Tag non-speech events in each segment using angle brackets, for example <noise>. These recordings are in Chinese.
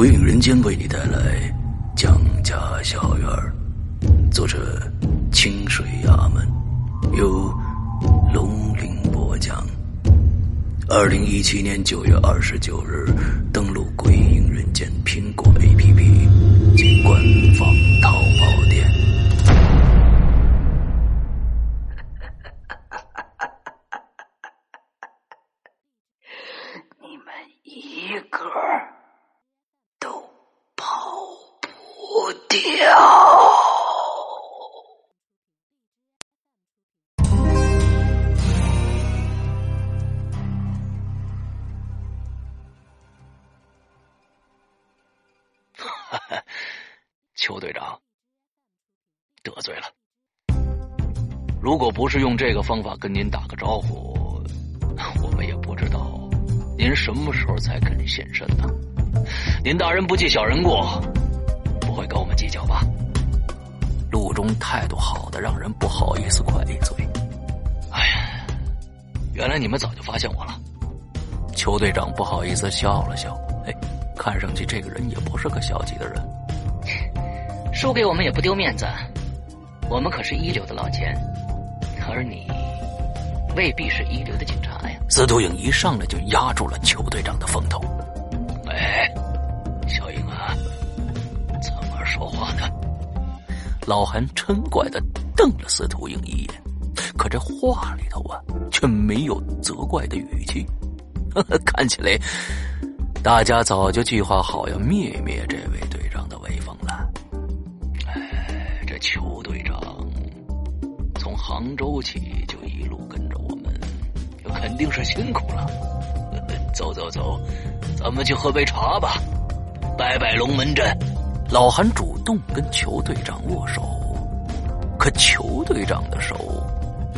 鬼影人间为你带来蒋家小院作者清水衙门，由龙鳞播讲。二零一七年九月二十九日，登录《鬼影人间》苹果 APP 及官方淘邱队长得罪了。如果不是用这个方法跟您打个招呼，我们也不知道您什么时候才肯现身呢。您大人不计小人过，不会跟我们计较吧？陆中态度好的让人不好意思快嘴。哎呀，原来你们早就发现我了。邱队长不好意思笑了笑，哎，看上去这个人也不是个消极的人。输给我们也不丢面子，我们可是一流的老钱，而你未必是一流的警察呀。司徒影一上来就压住了邱队长的风头。哎，小影啊，怎么说话呢？老韩嗔怪的瞪了司徒影一眼，可这话里头啊，却没有责怪的语气。<laughs> 看起来，大家早就计划好要灭灭这位队杭州起就一路跟着我们，肯定是辛苦了。走走走，咱们去喝杯茶吧，拜拜龙门阵。老韩主动跟裘队长握手，可裘队长的手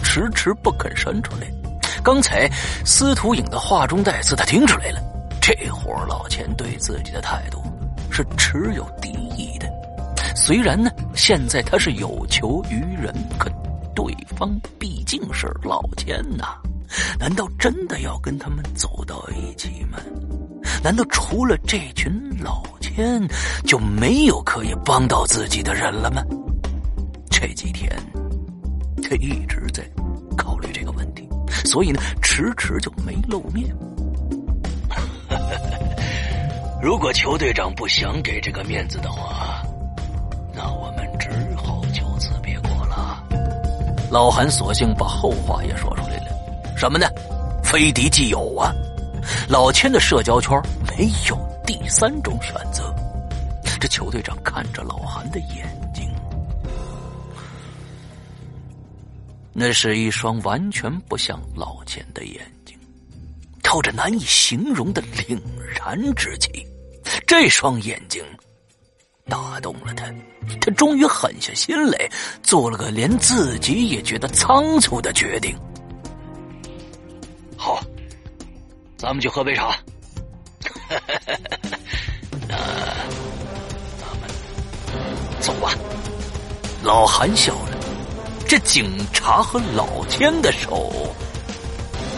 迟迟不肯伸出来。刚才司徒影的话中带刺，他听出来了。这伙老钱对自己的态度是持有敌意的。虽然呢，现在他是有求于人，可对方毕竟是老千呐。难道真的要跟他们走到一起吗？难道除了这群老千，就没有可以帮到自己的人了吗？这几天，他一直在考虑这个问题。所以呢，迟迟就没露面。<laughs> 如果邱队长不想给这个面子的话，老韩索性把后话也说出来了：什么呢？非敌即友啊！老千的社交圈没有第三种选择。这球队长看着老韩的眼睛。那是一双完全不像老千的眼睛，透着难以形容的凛然之气。这双眼睛打动了他，他终于狠下心来，做了个连自己也觉得仓促的决定。好，咱们去喝杯茶。那 <laughs> 咱们走吧。老韩笑了。这警察和老千的手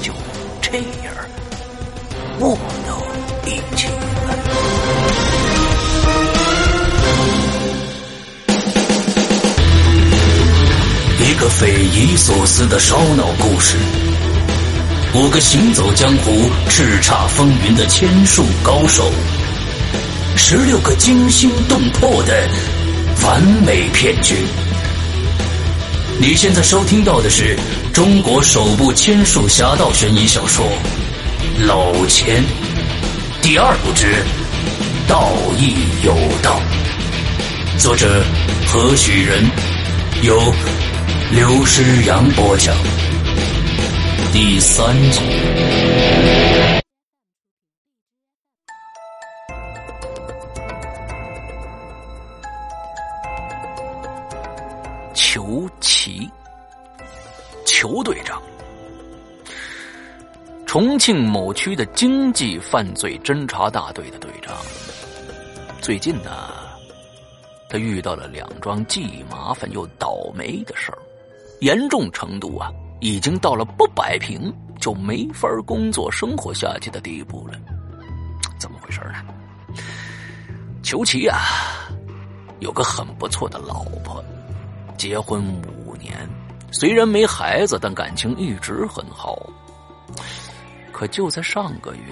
就这样握到一起了。一个匪夷所思的烧脑故事，五个行走江湖、叱咤风云的千术高手，十六个惊心动魄的完美骗局。你现在收听到的是中国首部千术侠盗悬疑小说《老千》第二部之《道义有道》，作者何许人，由刘诗阳播讲。第三集。裘奇，裘队长，重庆某区的经济犯罪侦查大队的队长。最近呢，他遇到了两桩既麻烦又倒霉的事儿，严重程度啊，已经到了不摆平就没法工作生活下去的地步了。怎么回事呢？裘奇啊，有个很不错的老婆。结婚五年，虽然没孩子，但感情一直很好。可就在上个月，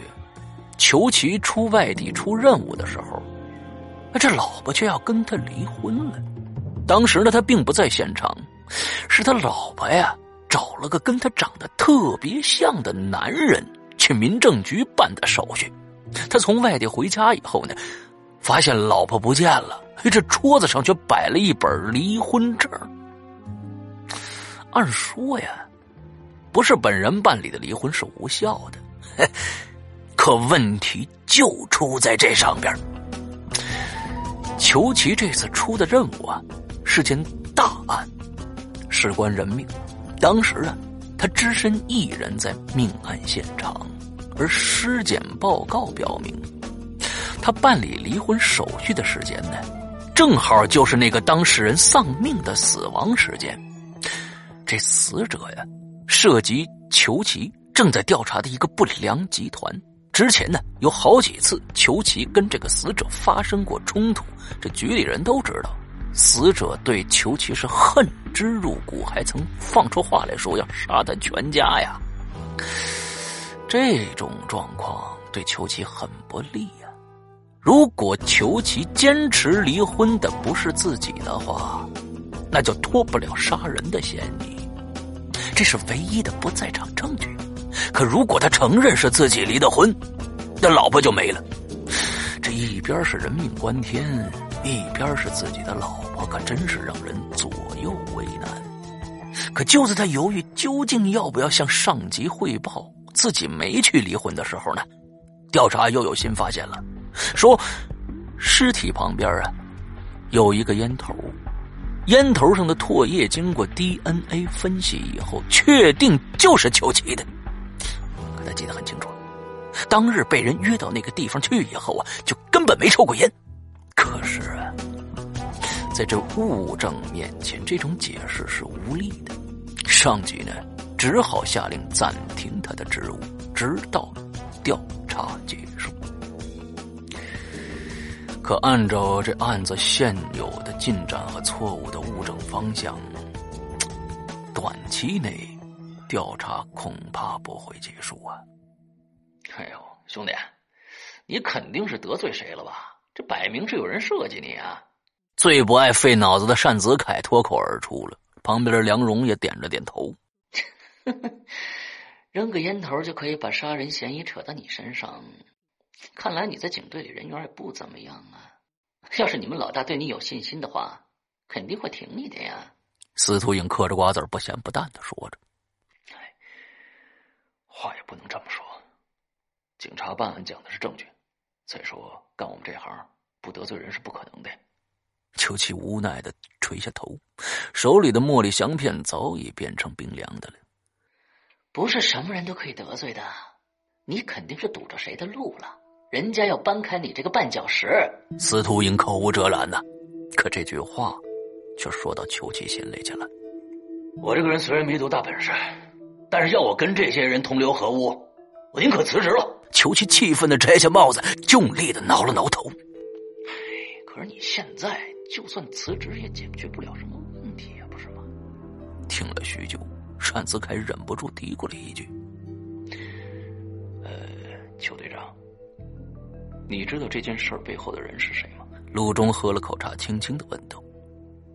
裘奇出外地出任务的时候，那这老婆却要跟他离婚了。当时呢，他并不在现场，是他老婆呀找了个跟他长得特别像的男人去民政局办的手续。他从外地回家以后呢，发现老婆不见了。这桌子上却摆了一本离婚证。按说呀，不是本人办理的离婚是无效的，可问题就出在这上边。裘奇这次出的任务啊，是件大案，事关人命。当时啊，他只身一人在命案现场，而尸检报告表明，他办理离婚手续的时间呢。正好就是那个当事人丧命的死亡时间。这死者呀，涉及裘奇正在调查的一个不良集团。之前呢，有好几次裘奇跟这个死者发生过冲突。这局里人都知道，死者对裘奇是恨之入骨，还曾放出话来说要杀他全家呀。这种状况对裘奇很不利呀。如果裘奇坚持离婚的不是自己的话，那就脱不了杀人的嫌疑，这是唯一的不在场证据。可如果他承认是自己离的婚，那老婆就没了。这一边是人命关天，一边是自己的老婆，可真是让人左右为难。可就在他犹豫究竟要不要向上级汇报自己没去离婚的时候呢，调查又有新发现了。说，尸体旁边啊，有一个烟头，烟头上的唾液经过 DNA 分析以后，确定就是邱奇的。他记得很清楚，当日被人约到那个地方去以后啊，就根本没抽过烟。可是啊，在这物证面前，这种解释是无力的。上级呢，只好下令暂停他的职务，直到调查结束。可按照这案子现有的进展和错误的物证方向，短期内调查恐怕不会结束啊！哎呦，兄弟，你肯定是得罪谁了吧？这摆明是有人设计你啊！最不爱费脑子的单子凯脱口而出了，旁边的梁荣也点了点头。<laughs> 扔个烟头就可以把杀人嫌疑扯到你身上。看来你在警队里人缘也不怎么样啊！要是你们老大对你有信心的话，肯定会挺你的呀。司徒影嗑着瓜子不咸不淡的说着：“哎，话也不能这么说。警察办案讲的是证据，再说干我们这行不得罪人是不可能的。”邱七无奈的垂下头，手里的茉莉香片早已变成冰凉的了。不是什么人都可以得罪的，你肯定是堵着谁的路了。人家要搬开你这个绊脚石，司徒英口无遮拦呐，可这句话却说到裘奇心里去了。我这个人虽然没多大本事，但是要我跟这些人同流合污，我宁可辞职了。裘奇气愤的摘下帽子，用力的挠了挠头。可是你现在就算辞职，也解决不了什么问题呀，不是吗？听了许久，单子凯忍不住嘀咕了一句：“呃，裘队长。”你知道这件事背后的人是谁吗？陆中喝了口茶，轻轻的问道：“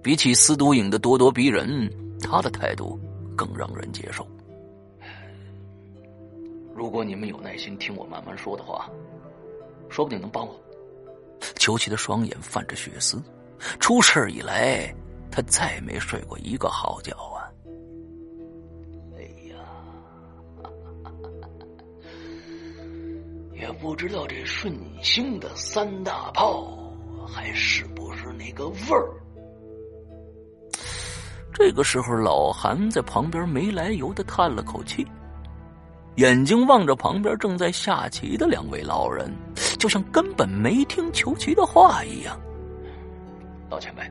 比起司徒影的咄咄逼人，他的态度更让人接受。如果你们有耐心听我慢慢说的话，说不定能帮我。裘奇的双眼泛着血丝，出事以来他再没睡过一个好觉啊！哎呀，<laughs> 也不知道这顺兴的三大炮还是不是那个味儿。这个时候，老韩在旁边没来由的叹了口气。眼睛望着旁边正在下棋的两位老人，就像根本没听裘奇的话一样。老前辈，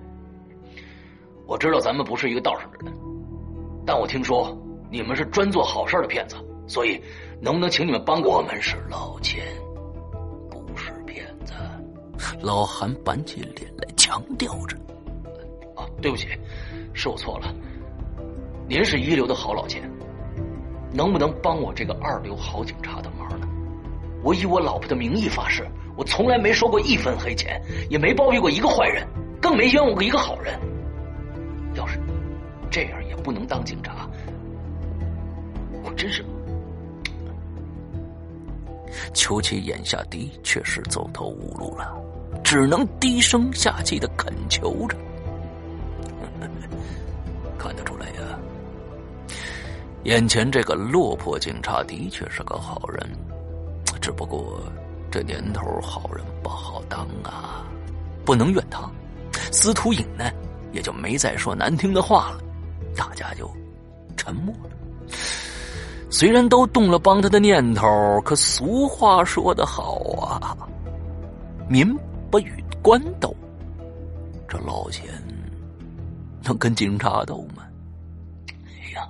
我知道咱们不是一个道上的人，但我听说你们是专做好事的骗子，所以能不能请你们帮我们？是老钱，不是骗子。老韩板起脸来强调着：“啊，对不起。”是我错了，您是一流的好老钱，能不能帮我这个二流好警察的忙呢？我以我老婆的名义发誓，我从来没收过一分黑钱，也没包庇过一个坏人，更没冤枉过一个好人。要是这样也不能当警察，我真是……邱琪眼下的确是走投无路了，只能低声下气的恳求着。眼前这个落魄警察的确是个好人，只不过这年头好人不好当啊，不能怨他。司徒颖呢，也就没再说难听的话了，大家就沉默了。虽然都动了帮他的念头，可俗话说得好啊，民不与官斗，这老钱。能跟警察斗吗？哎呀，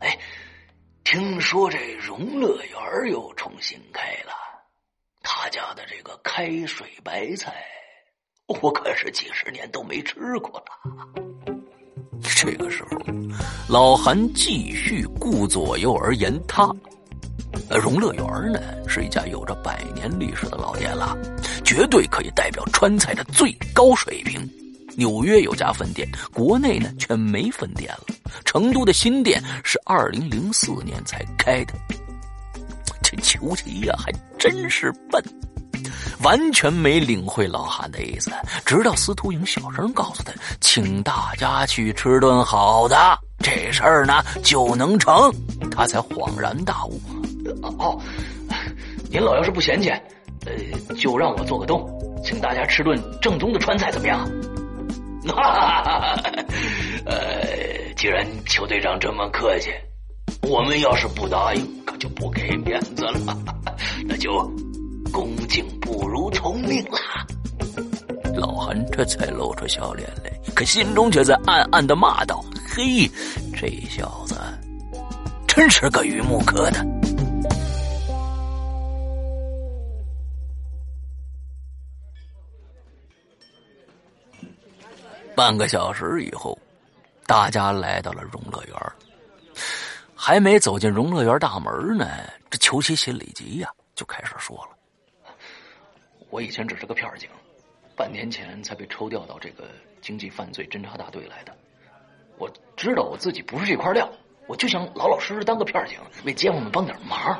哎，听说这荣乐园又重新开了，他家的这个开水白菜，我可是几十年都没吃过了。这个时候，老韩继续顾左右而言他。荣乐园呢，是一家有着百年历史的老店了，绝对可以代表川菜的最高水平。纽约有家分店，国内呢却没分店了。成都的新店是二零零四年才开的。这裘奇呀，还真是笨，完全没领会老韩的意思。直到司徒颖小声告诉他，请大家去吃顿好的，这事儿呢就能成，他才恍然大悟。哦，您老要是不嫌弃，呃，就让我做个东，请大家吃顿正宗的川菜，怎么样？哈哈，呃，既然邱队长这么客气，我们要是不答应，可就不给面子了。<laughs> 那就恭敬不如从命了。老韩这才露出笑脸来，可心中却在暗暗的骂道：“嘿，这小子真是个榆木疙瘩。”半个小时以后，大家来到了荣乐园。还没走进荣乐园大门呢，这裘奇心里急呀，就开始说了：“我以前只是个片警，半年前才被抽调到这个经济犯罪侦查大队来的。我知道我自己不是这块料，我就想老老实实当个片警，为街坊们帮点忙。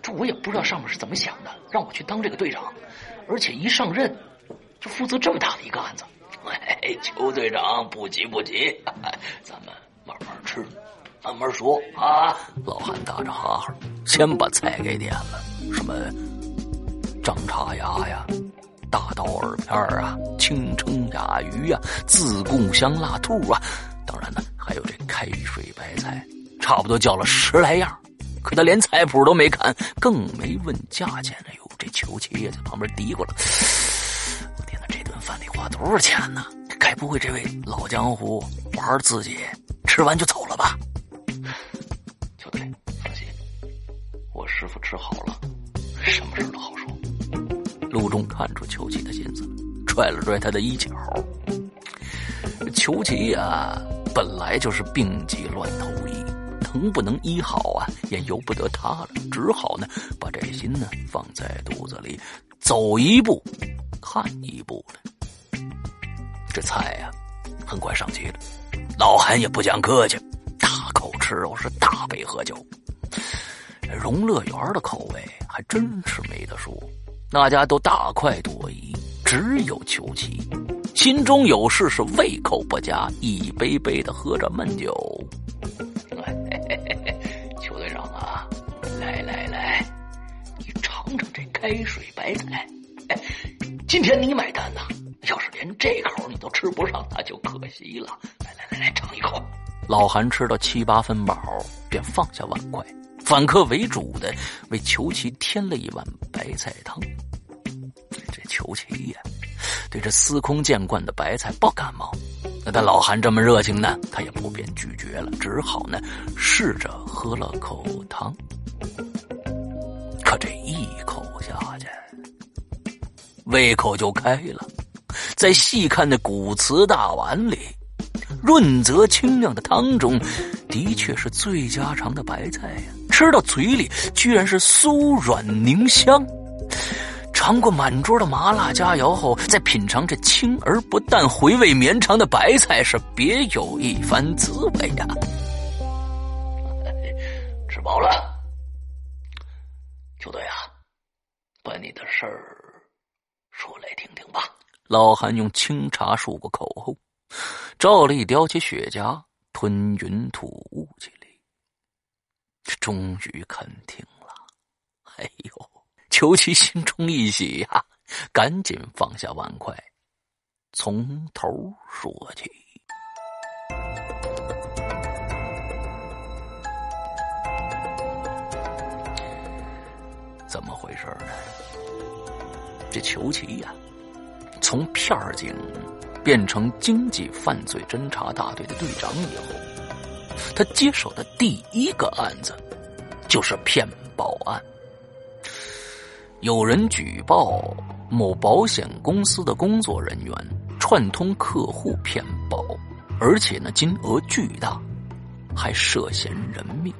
这我也不知道上面是怎么想的，让我去当这个队长，而且一上任就负责这么大的一个案子。” <laughs> 哎，邱队长，不急不急，<laughs> 咱们慢慢吃，慢慢说啊！老韩打着哈哈，先把菜给点了，什么张叉牙呀、大刀耳片啊、清蒸甲鱼呀、自贡香辣兔啊，当然呢，还有这开水白菜，差不多叫了十来样。可他连菜谱都没看，更没问价钱。哎呦，这邱七也在旁边嘀咕了。饭得花多少钱呢？该不会这位老江湖玩自己吃完就走了吧？小队，放心，我师傅吃好了，什么事都好说。陆中看出裘奇的心思，拽了拽他的衣角。裘奇呀，本来就是病急乱投医，能不能医好啊，也由不得他了。只好呢，把这心呢放在肚子里，走一步看一步了。这菜呀，很快上齐了。老韩也不讲客气，大口吃肉，是大杯喝酒。荣乐园的口味还真是没得说，大家都大快朵颐，只有裘奇心中有事，是胃口不佳，一杯杯的喝着闷酒。<laughs> 邱队长啊，来来来。你尝尝这开水白菜。今天你买单呐！要是连这口都吃不上，那就可惜了。来来来来，尝一口。老韩吃到七八分饱，便放下碗筷，反客为主的为裘奇添了一碗白菜汤。这裘奇呀，对这司空见惯的白菜不感冒。那但老韩这么热情呢，他也不便拒绝了，只好呢试着喝了口汤。可这一口下去，胃口就开了。再细看那古瓷大碗里。润泽清亮的汤中，的确是最家常的白菜呀！吃到嘴里，居然是酥软凝香。尝过满桌的麻辣佳肴后，再品尝这清而不淡、回味绵长的白菜，是别有一番滋味呀！吃饱了，球队啊，把你的事儿说来听听吧。老韩用清茶漱过口后。照例叼起雪茄，吞云吐雾起来。终于肯听了，哎呦！裘奇心中一喜呀，赶紧放下碗筷，从头说起。怎么回事呢？这裘奇呀，从片儿警。变成经济犯罪侦查大队的队长以后，他接手的第一个案子就是骗保案。有人举报某保险公司的工作人员串通客户骗保，而且呢金额巨大，还涉嫌人命。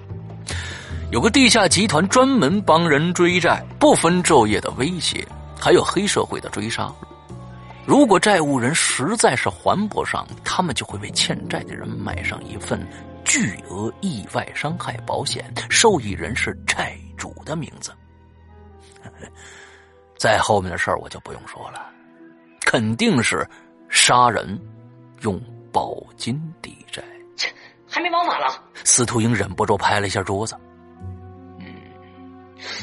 有个地下集团专门帮人追债，不分昼夜的威胁，还有黑社会的追杀。如果债务人实在是还不上，他们就会为欠债的人买上一份巨额意外伤害保险，受益人是债主的名字。<laughs> 再后面的事儿我就不用说了，肯定是杀人用保金抵债。切，还没忙完了。司徒英忍不住拍了一下桌子。嗯，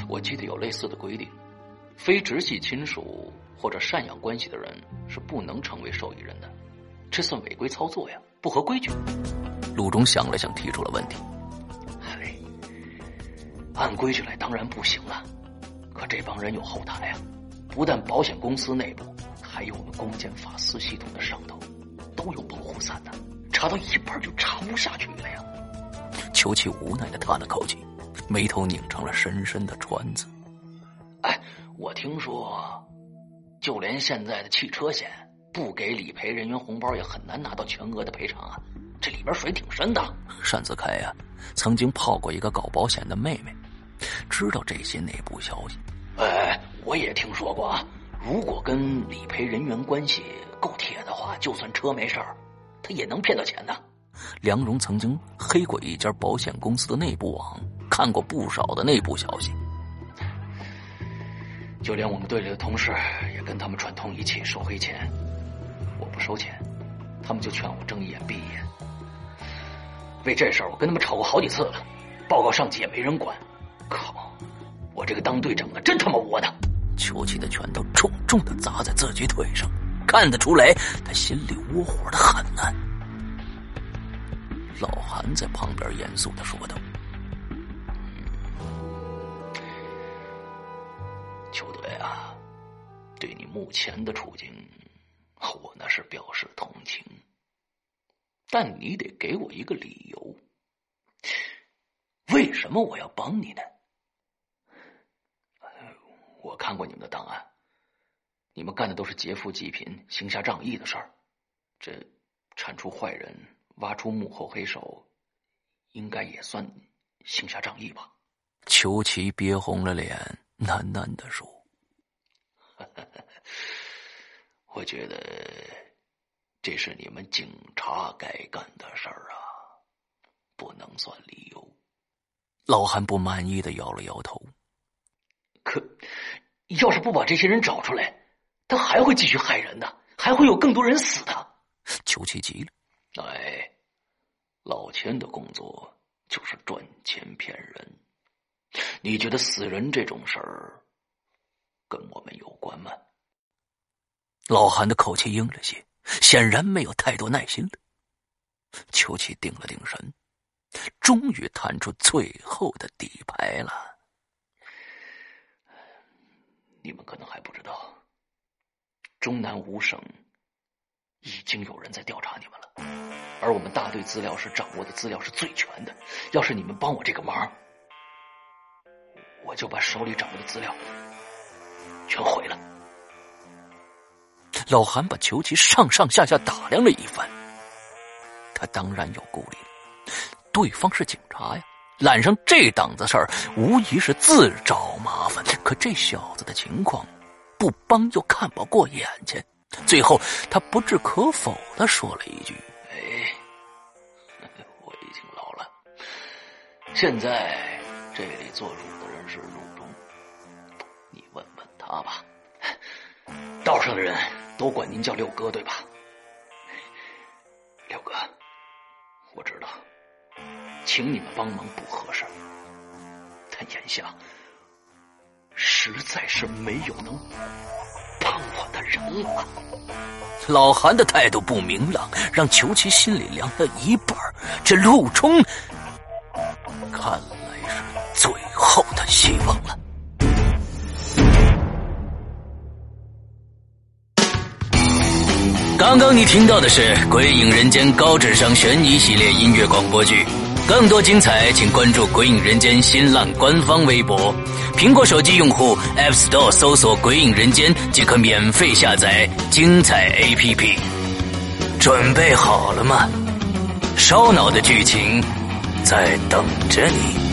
我记得有类似的规定，非直系亲属。或者赡养关系的人是不能成为受益人的，这算违规操作呀，不合规矩。陆中想了想，提出了问题：“哎，按规矩来当然不行了，可这帮人有后台啊，不但保险公司内部，还有我们公检法司系统的上头，都有保护伞的，查到一半就查不下去了呀。”裘奇无奈的叹了口气，眉头拧成了深深的川字。哎，我听说。就连现在的汽车险，不给理赔人员红包也很难拿到全额的赔偿啊！这里边水挺深的。单子开呀，曾经泡过一个搞保险的妹妹，知道这些内部消息。哎，我也听说过啊。如果跟理赔人员关系够铁的话，就算车没事儿，他也能骗到钱的。梁荣曾经黑过一家保险公司的内部网，看过不少的内部消息。就连我们队里的同事也跟他们串通一气收黑钱，我不收钱，他们就劝我睁一眼闭一眼。为这事儿，我跟他们吵过好几次了，报告上级也没人管。靠，我这个当队长的真他妈窝囊！邱奇的拳头重重的砸在自己腿上，看得出来他心里窝火的很呢。老韩在旁边严肃的说道。目前的处境，我那是表示同情，但你得给我一个理由，为什么我要帮你呢？我看过你们的档案，你们干的都是劫富济贫、行侠仗义的事儿，这铲除坏人、挖出幕后黑手，应该也算行侠仗义吧？裘奇憋红了脸，喃喃的说。我觉得这是你们警察该干的事儿啊，不能算理由。老韩不满意的摇了摇头。可要是不把这些人找出来，他还会继续害人的，还会有更多人死的。求其急了。哎，老千的工作就是赚钱骗人。你觉得死人这种事儿？跟我们有关吗？老韩的口气硬了些，显然没有太多耐心了。邱琪定了定神，终于探出最后的底牌了。你们可能还不知道，中南五省已经有人在调查你们了，而我们大队资料室掌握的资料是最全的。要是你们帮我这个忙，我就把手里掌握的资料全毁了。老韩把裘奇上上下下打量了一番，他当然有顾虑了。对方是警察呀，揽上这档子事儿，无疑是自找麻烦。可这小子的情况，不帮又看不过眼睛。最后，他不置可否的说了一句：“哎，我已经老了，现在这里做主的人是陆中，你问问他吧。道上的人。”都管您叫六哥对吧？六哥，我知道，请你们帮忙不合适，但眼下实在是没有能帮我的人了。老韩的态度不明朗，让裘奇心里凉了一半。这陆冲，看来是最后的希望了。刚刚你听到的是《鬼影人间》高智商悬疑系列音乐广播剧，更多精彩，请关注《鬼影人间》新浪官方微博。苹果手机用户 App Store 搜索“鬼影人间”即可免费下载精彩 APP。准备好了吗？烧脑的剧情在等着你。